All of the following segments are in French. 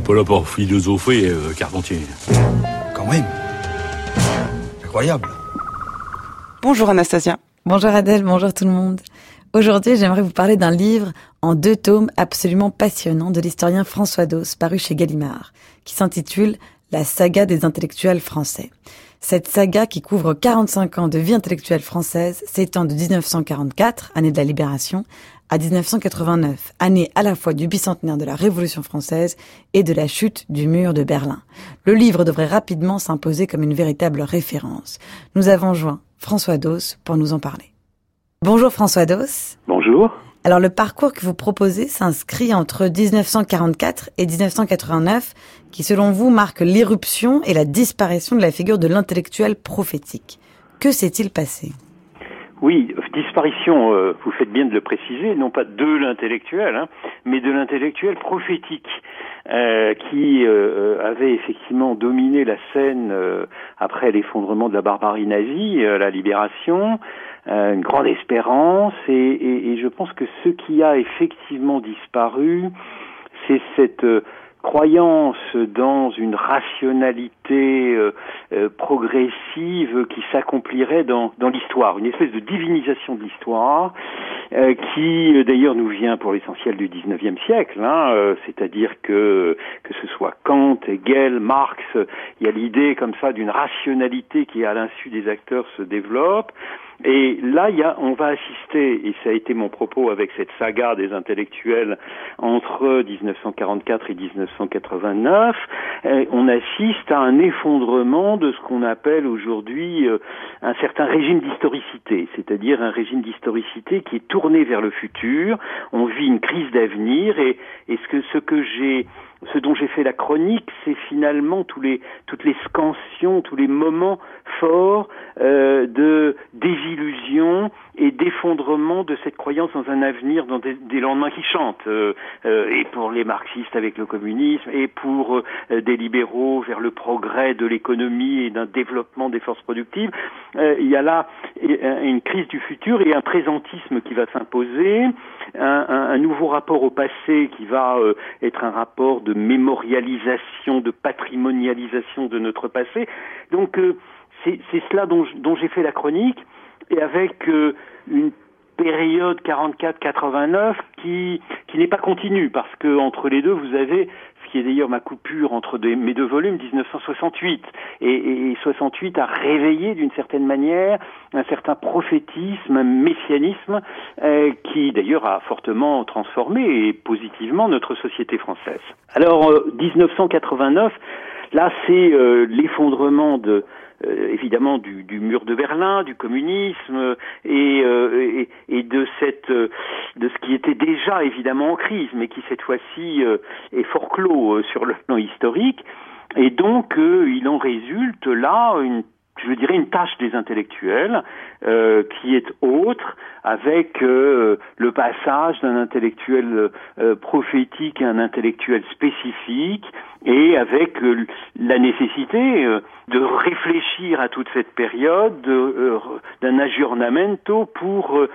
n'est pas là pour philosopher, euh, Carpentier. Quand même. Incroyable. Bonjour Anastasia. Bonjour Adèle, bonjour tout le monde. Aujourd'hui, j'aimerais vous parler d'un livre en deux tomes absolument passionnant de l'historien François Dos, paru chez Gallimard, qui s'intitule La saga des intellectuels français. Cette saga qui couvre 45 ans de vie intellectuelle française s'étend de 1944, année de la libération, à 1989, année à la fois du bicentenaire de la Révolution française et de la chute du mur de Berlin. Le livre devrait rapidement s'imposer comme une véritable référence. Nous avons joint François Dos pour nous en parler. Bonjour François Dos. Bonjour. Alors le parcours que vous proposez s'inscrit entre 1944 et 1989, qui selon vous marque l'éruption et la disparition de la figure de l'intellectuel prophétique. Que s'est-il passé? Oui, disparition, euh, vous faites bien de le préciser, non pas de l'intellectuel, hein, mais de l'intellectuel prophétique, euh, qui euh, avait effectivement dominé la scène après l'effondrement de la barbarie nazie, la libération, une grande espérance, et, et, je pense que ce qui a effectivement disparu, c'est cette croyance dans une rationalité euh, euh, progressive qui s'accomplirait dans, dans l'histoire, une espèce de divinisation de l'histoire euh, qui d'ailleurs nous vient pour l'essentiel du 19e siècle, hein, c'est-à-dire que que ce soit Kant, Hegel, Marx, il y a l'idée comme ça d'une rationalité qui à l'insu des acteurs se développe. Et là, y a, on va assister, et ça a été mon propos avec cette saga des intellectuels entre 1944 et 1989, euh, on assiste à un effondrement de ce qu'on appelle aujourd'hui euh, un certain régime d'historicité, c'est-à-dire un régime d'historicité qui est tourné vers le futur. On vit une crise d'avenir, et, et ce que, ce que j'ai ce dont j'ai fait la chronique, c'est finalement tous les, toutes les scansions, tous les moments forts euh, de désillusion et d'effondrement de cette croyance dans un avenir, dans des, des lendemains qui chantent, euh, euh, et pour les marxistes avec le communisme, et pour euh, des libéraux vers le progrès de l'économie et d'un développement des forces productives. Euh, il y a là une crise du futur et un présentisme qui va s'imposer, un, un, un, nouveau rapport au passé qui va euh, être un rapport de mémorialisation, de patrimonialisation de notre passé. Donc c'est cela dont, j'ai fait la chronique et avec euh, une période 44-89 qui qui n'est pas continue parce que entre les deux vous avez qui est d'ailleurs ma coupure entre mes deux volumes 1968 et, et 68 a réveillé d'une certaine manière un certain prophétisme, un messianisme euh, qui d'ailleurs a fortement transformé et positivement notre société française. Alors euh, 1989 là c'est euh, l'effondrement de euh, évidemment du, mur de Berlin, du communisme et, euh, de cette euh, de ce qui était déjà évidemment en crise, mais qui cette fois-ci euh, est fort clos sur le plan historique. Et donc il en résulte là une je dirais une tâche des intellectuels euh, qui est autre avec euh, le passage d'un intellectuel euh, prophétique à un intellectuel spécifique et avec la nécessité de réfléchir à toute cette période d'un aggiornamento pour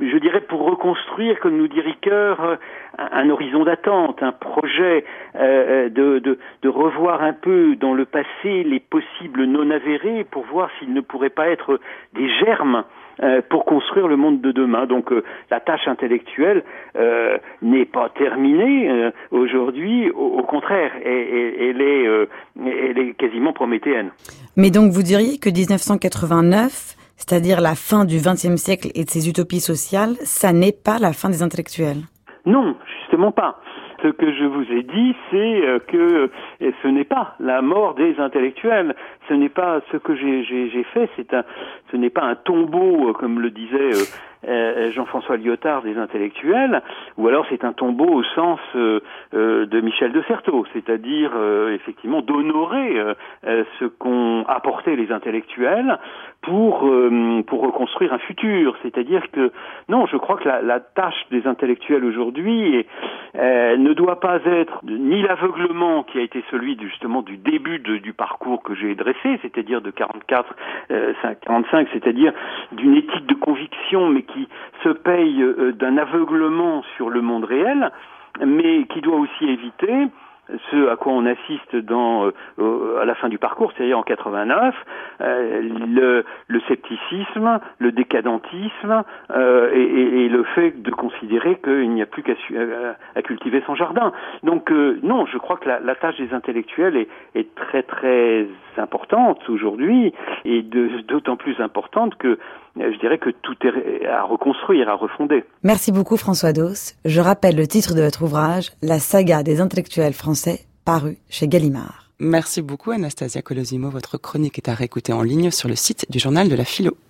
je dirais pour reconstruire, comme nous dit Ricoeur, un, horizon d'attente, un projet euh, de, de, de, revoir un peu dans le passé les possibles non avérés pour voir s'ils ne pourraient pas être des germes euh, pour construire le monde de demain. Donc euh, la tâche intellectuelle euh, n'est pas terminée euh, aujourd'hui, au, au, contraire, elle, elle est, elle est quasiment prométhéenne. Mais donc vous diriez que 1989 c'est-à-dire la fin du XXe siècle et de ses utopies sociales, ça n'est pas la fin des intellectuels. Non, justement pas. Ce que je vous ai dit, c'est que ce n'est pas la mort des intellectuels. Ce n'est pas ce que j'ai fait. C'est ce n'est pas un tombeau, comme le disait euh, Jean-François Lyotard des intellectuels, ou alors c'est un tombeau au sens euh, euh, de Michel de Certeau, c'est-à-dire effectivement d'honorer ce qu'ont apporté les intellectuels pour pour reconstruire un futur. C'est-à-dire que non, je crois que la, tâche des intellectuels aujourd'hui ne doit pas être ni l'aveuglement qui a été celui justement du début du parcours que j'ai dressé, c'est-à-dire de 44, 45, c'est-à-dire d'une éthique de conviction, mais qui se paye d'un aveuglement sur le monde réel, mais qui doit aussi éviter ce à quoi on assiste dans à la fin du parcours, c'est-à-dire en 89, le, le, scepticisme, le décadentisme et, et, et, le fait de considérer qu'il n'y a plus qu'à à cultiver son jardin. Donc non, je crois que la, la tâche des intellectuels est, est très très importante aujourd'hui et d'autant plus importante que je dirais que tout est à reconstruire, à refonder. Merci beaucoup François Dos. Je rappelle le titre de votre ouvrage, La saga des intellectuels français, paru chez Gallimard. Merci beaucoup Anastasia Colosimo. Votre chronique est à réécouter en ligne sur le site du journal de la philo.